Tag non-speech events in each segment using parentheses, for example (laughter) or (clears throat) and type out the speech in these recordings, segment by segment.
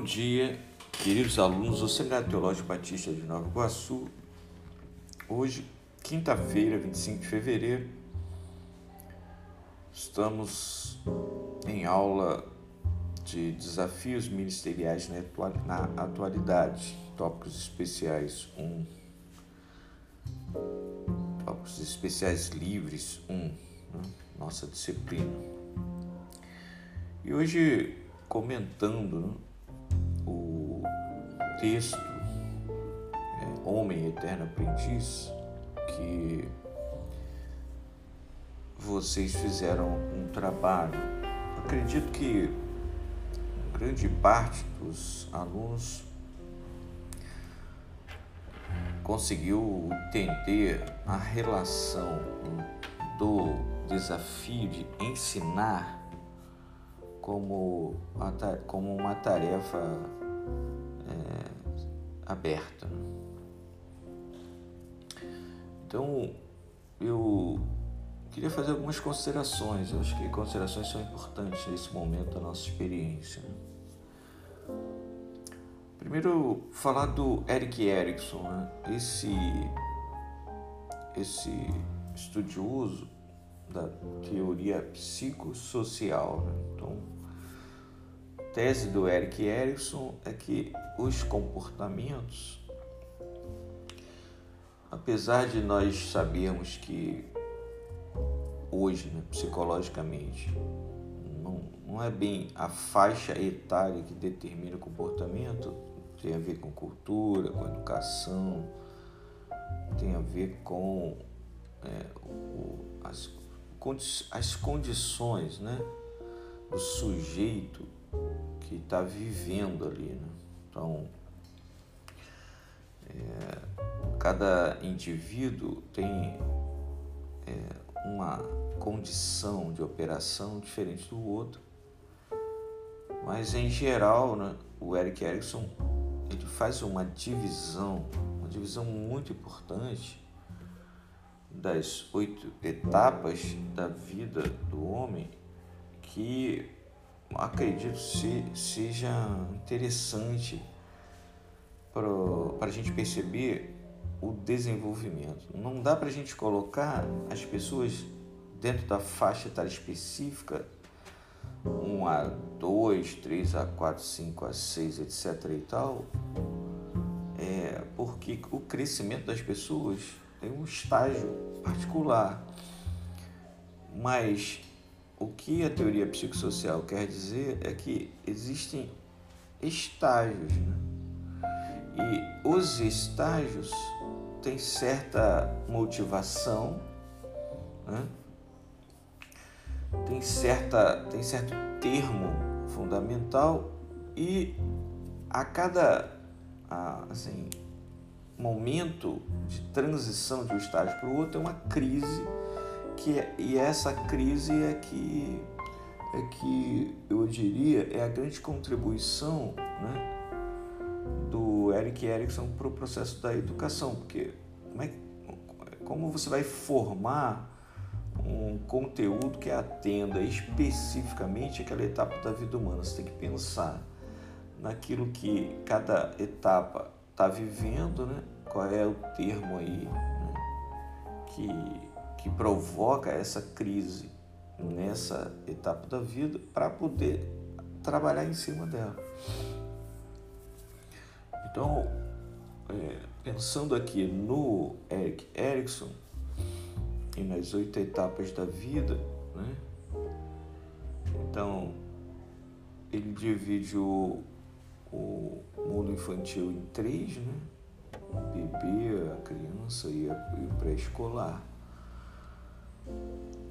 Bom dia, queridos alunos do Seminário Teológico Batista de Nova Iguaçu. Hoje, quinta-feira, 25 de fevereiro, estamos em aula de desafios ministeriais na atualidade, tópicos especiais 1, tópicos especiais livres 1, né? nossa disciplina. E hoje, comentando né? Texto é, Homem Eterno Aprendiz, que vocês fizeram um trabalho. Acredito que grande parte dos alunos conseguiu entender a relação do desafio de ensinar como, como uma tarefa é, aberta. Então, eu queria fazer algumas considerações. Eu acho que considerações são importantes nesse momento da nossa experiência. Primeiro, falar do Eric Erickson, né? esse, esse estudioso da teoria psicossocial. Né? Então, tese do Eric Erickson é que os comportamentos, apesar de nós sabermos que hoje, né, psicologicamente, não, não é bem a faixa etária que determina o comportamento, tem a ver com cultura, com educação, tem a ver com é, o, as, as condições né, do sujeito que está vivendo ali. Né? Então, é, cada indivíduo tem é, uma condição de operação diferente do outro, mas em geral, né, o Eric Erickson ele faz uma divisão, uma divisão muito importante das oito etapas da vida do homem que acredito se, seja interessante para a gente perceber o desenvolvimento. Não dá para a gente colocar as pessoas dentro da faixa etária específica 1 a 2, 3 a 4, 5 a 6, etc. e tal, é porque o crescimento das pessoas tem um estágio particular. Mas o que a teoria psicossocial quer dizer é que existem estágios, né? E os estágios têm certa motivação, né? tem, certa, tem certo termo fundamental e a cada assim, momento de transição de um estágio para o outro é uma crise que é, e essa crise é que é que eu diria é a grande contribuição né, do Eric Erickson para o processo da educação, porque como, é, como você vai formar um conteúdo que atenda especificamente aquela etapa da vida humana, você tem que pensar naquilo que cada etapa está vivendo, né? qual é o termo aí né? que, que provoca essa crise nessa etapa da vida para poder trabalhar em cima dela. Então, é, pensando aqui no Eric Erickson e nas oito etapas da vida, né? então ele divide o, o mundo infantil em três, né? O bebê, a criança e, a, e o pré-escolar.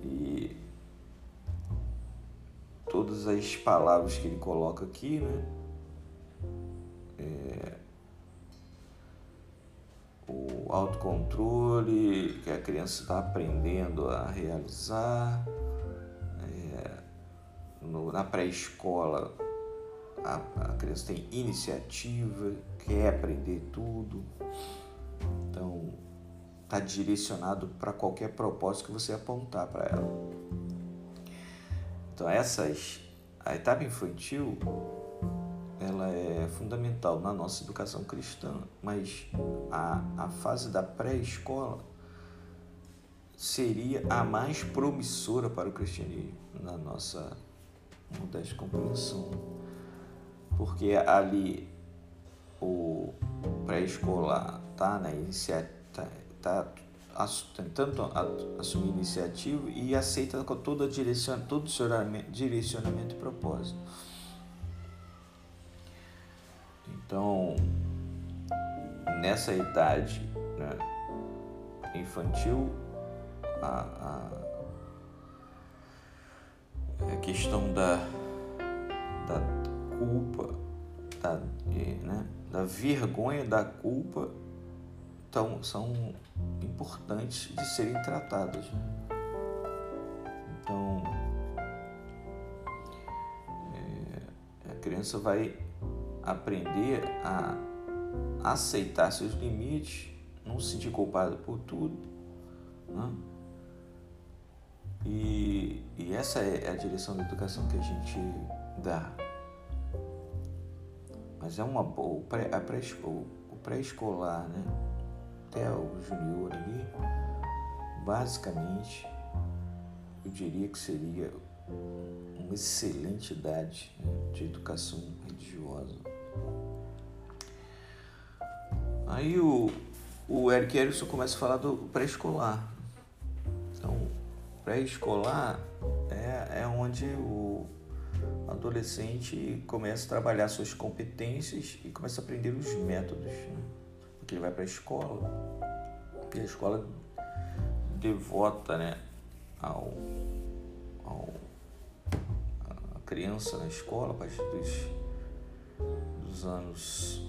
E todas as palavras que ele coloca aqui, né? É, o autocontrole que a criança está aprendendo a realizar. É, no, na pré-escola, a, a criança tem iniciativa, quer aprender tudo. Está direcionado para qualquer propósito que você apontar para ela. Então, essas, a etapa infantil, ela é fundamental na nossa educação cristã, mas a, a fase da pré-escola seria a mais promissora para o cristianismo, na nossa modesta compreensão. Porque ali o pré-escolar está na iniciativa, está tá tentando assumir iniciativa e aceita com todo, direcion, todo o direcionamento e propósito. Então, nessa idade né, infantil, a, a, a, questão da, da culpa, da, né, da vergonha da culpa tão, são importantes de serem tratadas. Né? Então, é, a criança vai aprender a aceitar seus limites, não se sentir culpado por tudo. Né? E, e essa é a direção da educação que a gente dá. Mas é uma boa, pré, pré, o pré-escolar, né? Até o junior ali, basicamente, eu diria que seria uma excelente idade né, de educação religiosa. Aí o, o Eric Erickson começa a falar do pré-escolar. Então, pré-escolar é, é onde o adolescente começa a trabalhar suas competências e começa a aprender os métodos. Né? Porque ele vai para a escola, e a escola devota né, ao, ao a criança na escola a partir dos, dos anos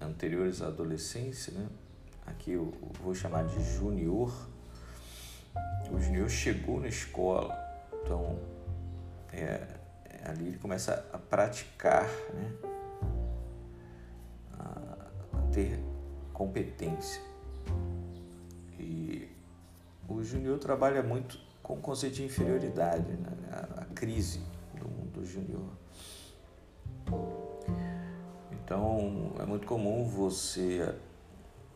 anteriores à adolescência, né? aqui eu vou chamar de junior, o junior chegou na escola, então é, é ali ele começa a praticar, né? a, ter competência. E o junior trabalha muito com o conceito de inferioridade, né? a, a crise do mundo junior. Então, é muito comum você,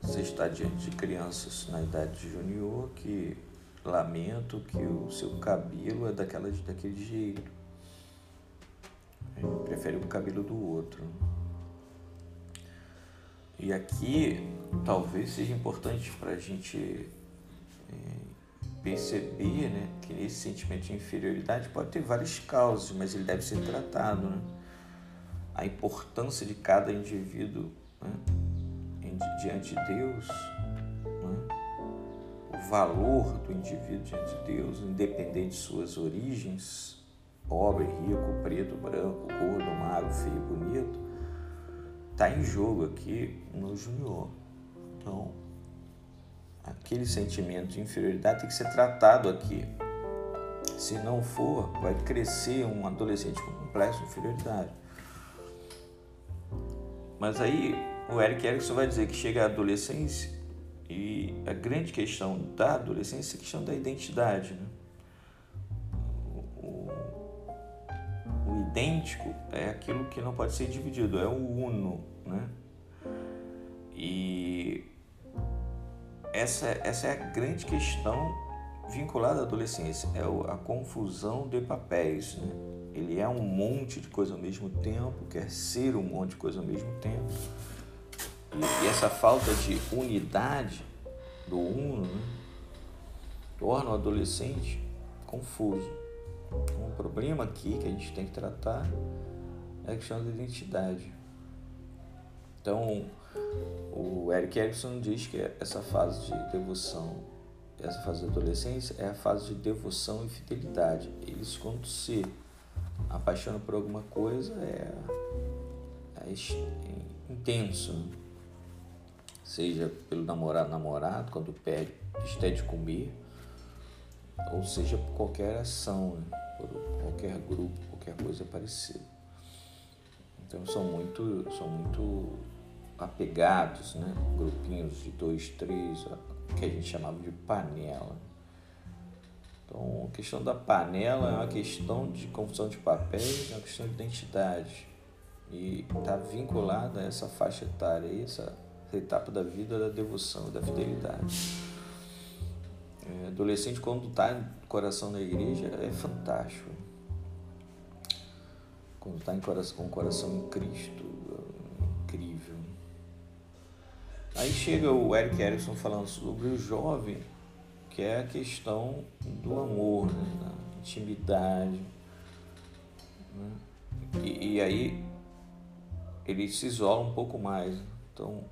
você estar diante de crianças na idade junior que lamentam que o seu cabelo é daquela, daquele jeito. Prefere o cabelo do outro. E aqui talvez seja importante para a gente é, perceber né, que esse sentimento de inferioridade pode ter várias causas, mas ele deve ser tratado. Né? a importância de cada indivíduo né, diante de Deus, né, o valor do indivíduo diante de Deus, independente de suas origens, pobre, rico, preto, branco, gordo, magro, feio, bonito, está em jogo aqui no Junior. Então, aquele sentimento de inferioridade tem que ser tratado aqui. Se não for, vai crescer um adolescente com complexo de inferioridade. Mas aí o Eric Erickson vai dizer que chega a adolescência e a grande questão da adolescência é a questão da identidade. Né? Idêntico é aquilo que não pode ser dividido, é o uno. Né? E essa, essa é a grande questão vinculada à adolescência, é a confusão de papéis. Né? Ele é um monte de coisa ao mesmo tempo, quer ser um monte de coisa ao mesmo tempo. E, essa falta de unidade do uno né, torna o adolescente confuso. Um problema aqui que a gente tem que tratar é a questão da identidade. Então, o Eric Erickson diz que essa fase de devoção, essa fase da adolescência é a fase de devoção e fidelidade. Eles, quando se apaixona por alguma coisa é, é intenso. Né? Seja pelo namorado, namorado, quando pede, está de comer, ou seja por qualquer ação, né? Qualquer grupo, qualquer coisa parecida. Então são muito, são muito apegados, né? grupinhos de dois, três, que a gente chamava de panela. Então, a questão da panela é uma questão de confusão de papéis, é uma questão de identidade. E está vinculada a essa faixa etária, essa etapa da vida da devoção e da fidelidade. Adolescente, quando está em coração na igreja, é fantástico. Quando está com o coração em Cristo, é incrível. Aí chega o Eric Erickson falando sobre o jovem, que é a questão do amor, né? da intimidade. Né? E, e aí ele se isola um pouco mais. Então,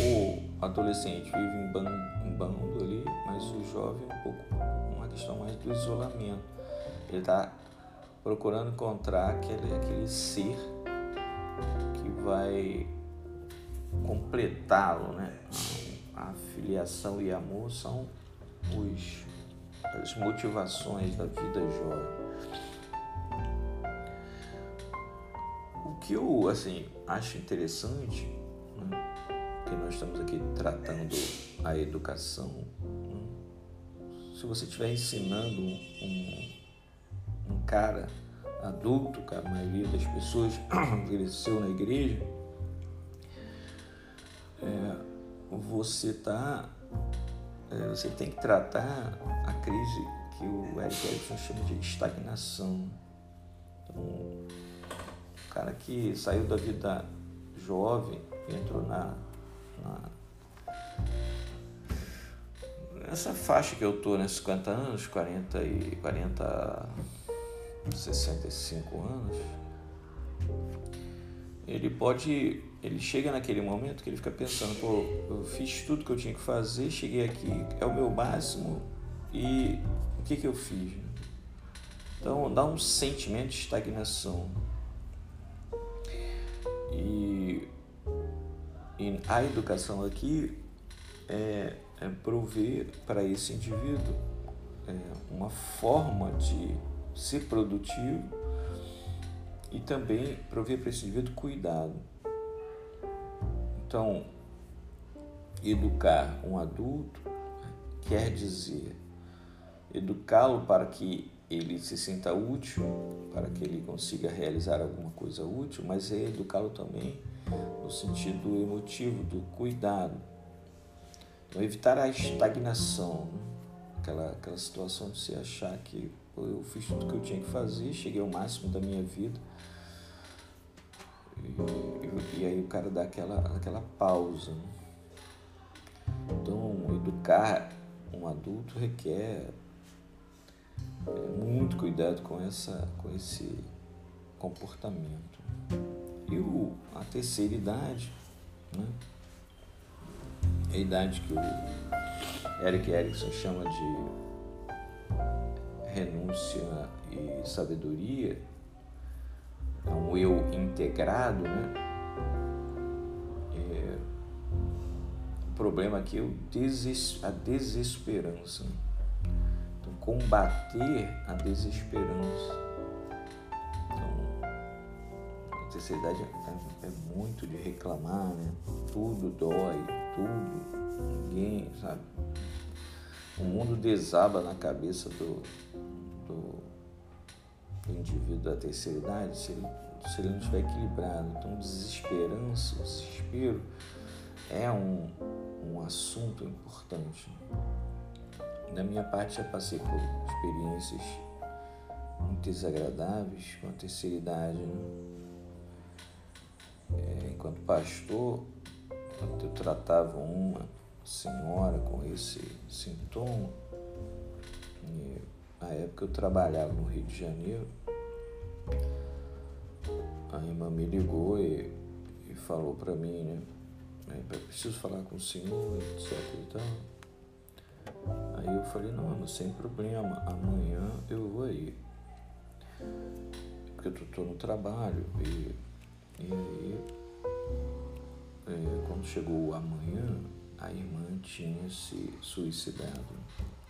o adolescente vive em bando, em bando ali, mas o jovem um pouco uma questão mais do isolamento. Ele está procurando encontrar aquele, aquele ser que vai completá-lo, né? A filiação e amor são os, as motivações da vida jovem. O que eu assim acho interessante, né? que nós estamos aqui tratando a educação? Se você estiver ensinando um, um cara adulto, que a maioria das pessoas (clears throat) cresceu na igreja, é, você tá, é, você tem que tratar a crise que o Eric Erickson chama de estagnação. Então, o cara que saiu da vida jovem entrou na, na nessa faixa que eu tô, né, 50 anos, 40 e 40 65 anos, ele pode, ele chega naquele momento que ele fica pensando, pô, eu fiz tudo que eu tinha que fazer, cheguei aqui, é o meu máximo e o que que eu fiz? Então dá um sentimento de estagnação. E, e a educação aqui é, é prover para esse indivíduo é, uma forma de ser produtivo e também prover para esse indivíduo cuidado. Então, educar um adulto quer dizer educá-lo para que ele se sinta útil, para que ele consiga realizar alguma coisa útil, mas é educá-lo também no sentido emotivo do cuidado. Então, evitar a estagnação, aquela, aquela situação de se achar que eu fiz tudo que eu tinha que fazer, cheguei ao máximo da minha vida. E, e aí o cara dá aquela, aquela pausa. Né? Então, educar um adulto requer é, muito cuidado com, essa, com esse comportamento. E o, a terceira idade, né? É a idade que o Eric Erickson chama de renúncia e sabedoria, é um eu integrado, né? É, o problema aqui é o a desesperança. Então, combater a desesperança. Então, a terceira idade é, é muito de reclamar, né? Tudo dói, tudo, ninguém, sabe? O mundo desaba na cabeça do, do, do indivíduo da terceira idade se ele, se ele não estiver equilibrado. Então, desesperança, desespero é um, um assunto importante. Da minha parte, já passei por experiências muito desagradáveis com a terceira idade. Né? É, enquanto pastor, eu tratava uma senhora com esse sintoma, e na época eu trabalhava no Rio de Janeiro, a irmã me ligou e, e falou para mim, né? Eu preciso falar com o senhor, etc e tal. Aí eu falei, não, não sem problema, amanhã eu vou aí. Porque eu tô no trabalho e, e aí é, quando chegou amanhã, a irmã tinha se suicidado.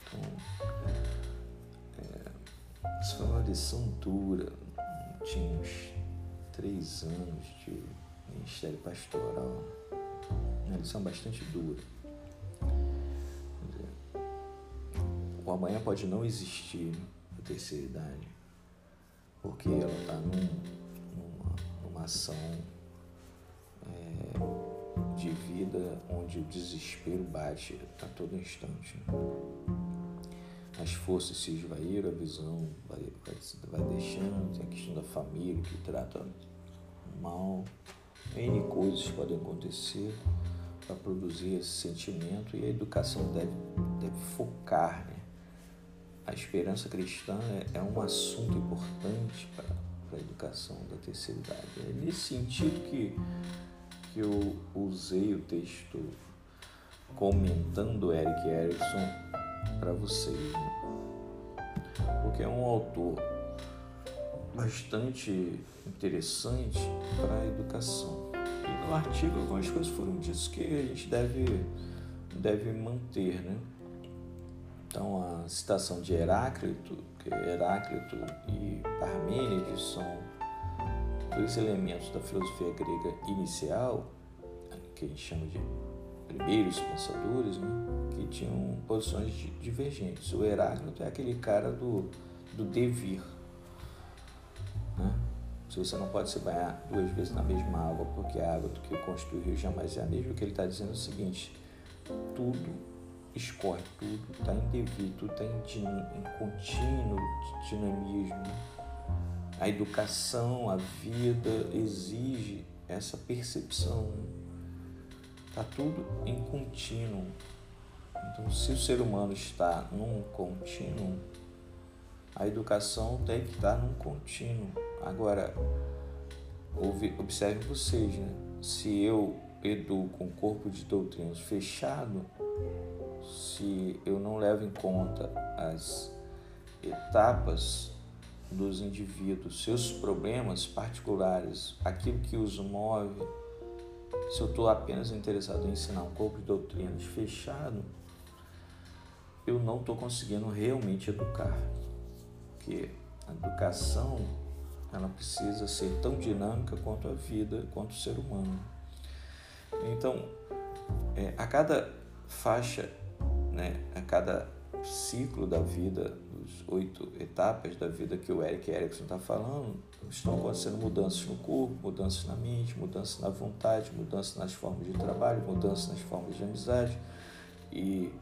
Então, é, isso foi uma lição dura. Tinha uns três anos de ministério pastoral. Uma lição bastante dura. O amanhã pode não existir na terceira idade, porque ela está num, numa, numa encarnação é, de vida onde o desespero bate a todo instante. Né? As forças se esvaíram, a visão vai, vai, vai deixando, tem a questão da família que trata mal, N coisas podem acontecer para produzir esse sentimento e a educação deve, deve focar. Né? A esperança cristã é, é um assunto importante para a educação da terceira idade. É nesse sentido que, que eu usei o texto comentando Eric Erickson para vocês. Né? Porque é um autor bastante interessante para a educação. E no artigo algumas coisas foram ditas que a gente deve, deve manter, né? Então a citação de Heráclito, Heráclito e Parmênides são dois elementos da filosofia grega inicial, que a gente chama de primeiros pensadores, né? que tinham posições divergentes. O Heráclito é aquele cara do, do devir, né? Se você não pode se banhar duas vezes na mesma água, porque a água do que constitui o rio jamais é a mesma, o que ele está dizendo é o seguinte: tudo escorre, tudo está em devido, tudo está em, em contínuo dinamismo. A educação, a vida exige essa percepção. Está tudo em contínuo. Então, se o ser humano está num contínuo, a educação tem que estar num contínuo. Agora, observe vocês, né? Se eu educo um corpo de doutrinas fechado, se eu não levo em conta as etapas dos indivíduos, seus problemas particulares, aquilo que os move, se eu estou apenas interessado em ensinar um corpo de doutrinas fechado, eu não estou conseguindo realmente educar porque a educação ela precisa ser tão dinâmica quanto a vida, quanto o ser humano. Então, é, a cada faixa, né, a cada ciclo da vida, dos oito etapas da vida que o Eric Erickson está falando, estão acontecendo mudanças no corpo, mudanças na mente, mudanças na vontade, mudanças nas formas de trabalho, mudanças nas formas de amizade. E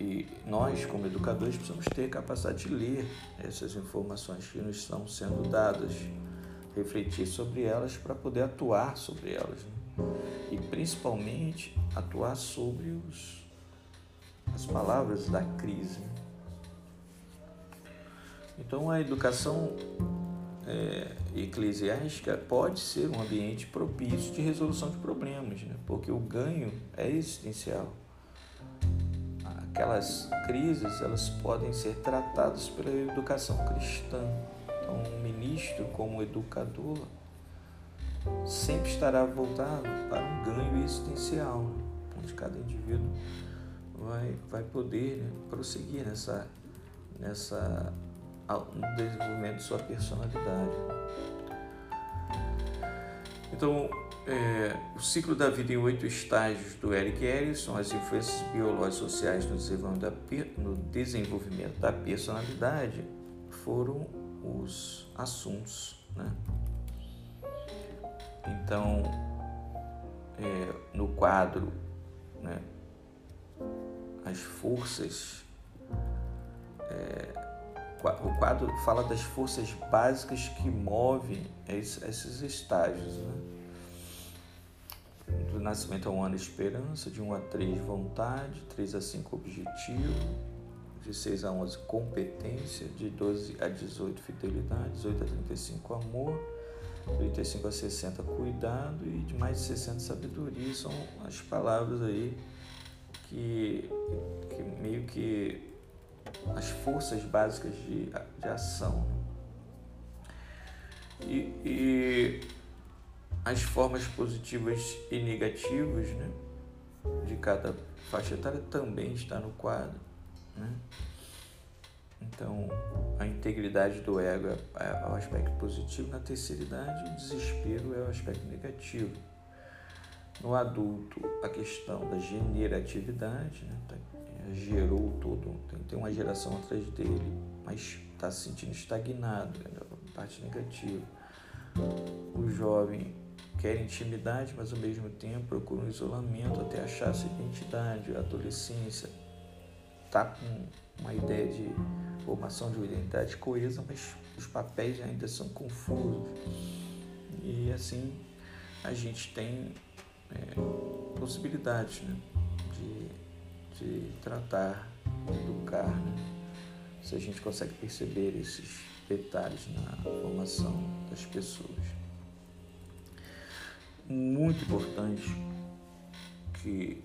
e nós, como educadores, precisamos ter capacidade de ler essas informações que nos estão sendo dadas, refletir sobre elas para poder atuar sobre elas. Né? E principalmente atuar sobre os, as palavras da crise. Então a educação é, eclesiástica pode ser um ambiente propício de resolução de problemas, né? porque o ganho é existencial aquelas crises elas podem ser tratadas pela educação cristã. Então, um ministro como educador sempre estará voltado para um ganho existencial, onde cada indivíduo vai, vai poder né, prosseguir nessa, nessa, no desenvolvimento de sua personalidade. Então, é, o ciclo da vida em oito estágios do Eric Erickson, as influências biológicas sociais no desenvolvimento, da, no desenvolvimento da personalidade, foram os assuntos. Né? Então, é, no quadro, né, as forças, é, o quadro fala das forças básicas que movem esses estágios. Né? Do nascimento a um ano, esperança. De 1 a 3, vontade. 3 a 5, objetivo. De 6 a 11, competência. De 12 a 18, fidelidade. 18 a 35, amor. 35 a 60, cuidado. E de mais de 60, sabedoria. São as palavras aí que, que meio que as forças básicas de, de ação. E, e as formas positivas e negativas né, de cada faixa etária também está no quadro. Né? Então, a integridade do ego é, é o aspecto positivo, na terceira idade, o desespero é o aspecto negativo. No adulto, a questão da generatividade, né? Tá, gerou todo, tem, tem uma geração atrás dele, mas está se sentindo estagnado, é a parte negativa O jovem quer intimidade, mas ao mesmo tempo procura um isolamento até achar sua identidade. A adolescência está com uma ideia de formação de uma identidade coesa, mas os papéis ainda são confusos. E assim a gente tem é, possibilidades né, de, de tratar, de educar, né, se a gente consegue perceber esses detalhes na formação das pessoas. Muito importante que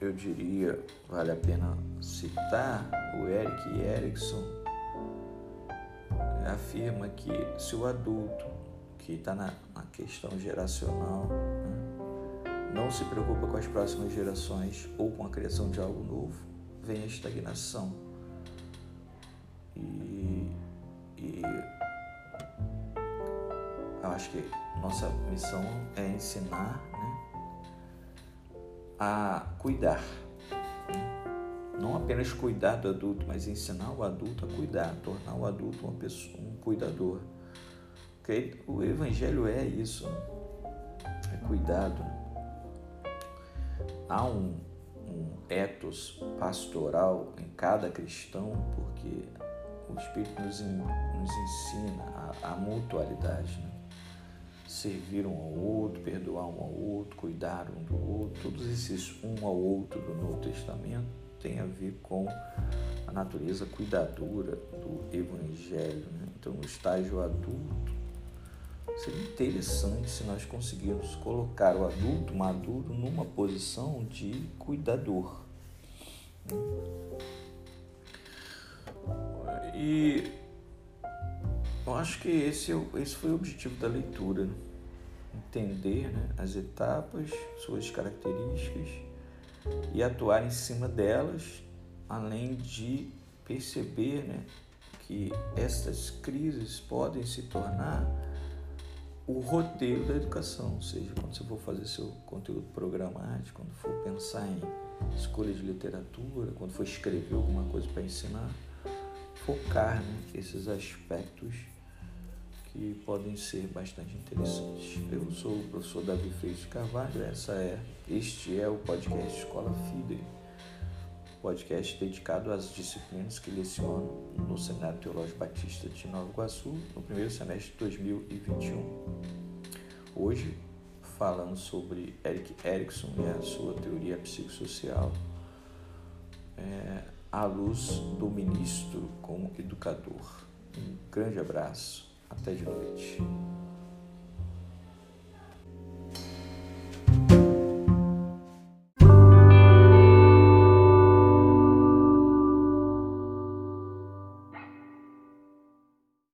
eu diria, vale a pena citar, o Eric Erickson afirma que se o adulto que está na, na, questão geracional não se preocupa com as próximas gerações ou com a criação de algo novo, vem a estagnação. E, e eu acho que nossa missão é ensinar a cuidar. Não apenas cuidar do adulto, mas ensinar o adulto a cuidar, tornar o adulto uma pessoa, um cuidador. Porque o evangelho é isso, né? é cuidado. Há um, um ethos pastoral em cada cristão, porque o Espírito nos, nos ensina a, a mutualidade. Né? servir um ao outro, perdoar um ao outro, cuidar um do outro, todos esses um ao outro do Novo Testamento tem a ver com a natureza cuidadora do Evangelho. Né? Então, no estágio adulto, seria interessante se nós conseguirmos colocar o adulto maduro numa posição de cuidador. Né? E eu acho que esse, é esse foi o objetivo da leitura. Né? entender né, as etapas, suas características e atuar em cima delas, além de perceber né, que essas crises podem se tornar o roteiro da educação, ou seja, quando você for fazer seu conteúdo programático, quando for pensar em escolha de literatura, quando for escrever alguma coisa para ensinar, focar né, esses aspectos que podem ser bastante interessantes. Eu sou o professor Davi Freitas Carvalho, essa é, este é o podcast Escola Fide, podcast dedicado às disciplinas que leciono no Seminário Teológico Batista de Nova Iguaçu no primeiro semestre de 2021. Hoje, falando sobre Eric Erickson e a sua teoria psicossocial, é, à luz do ministro como educador. Um grande abraço até de noite.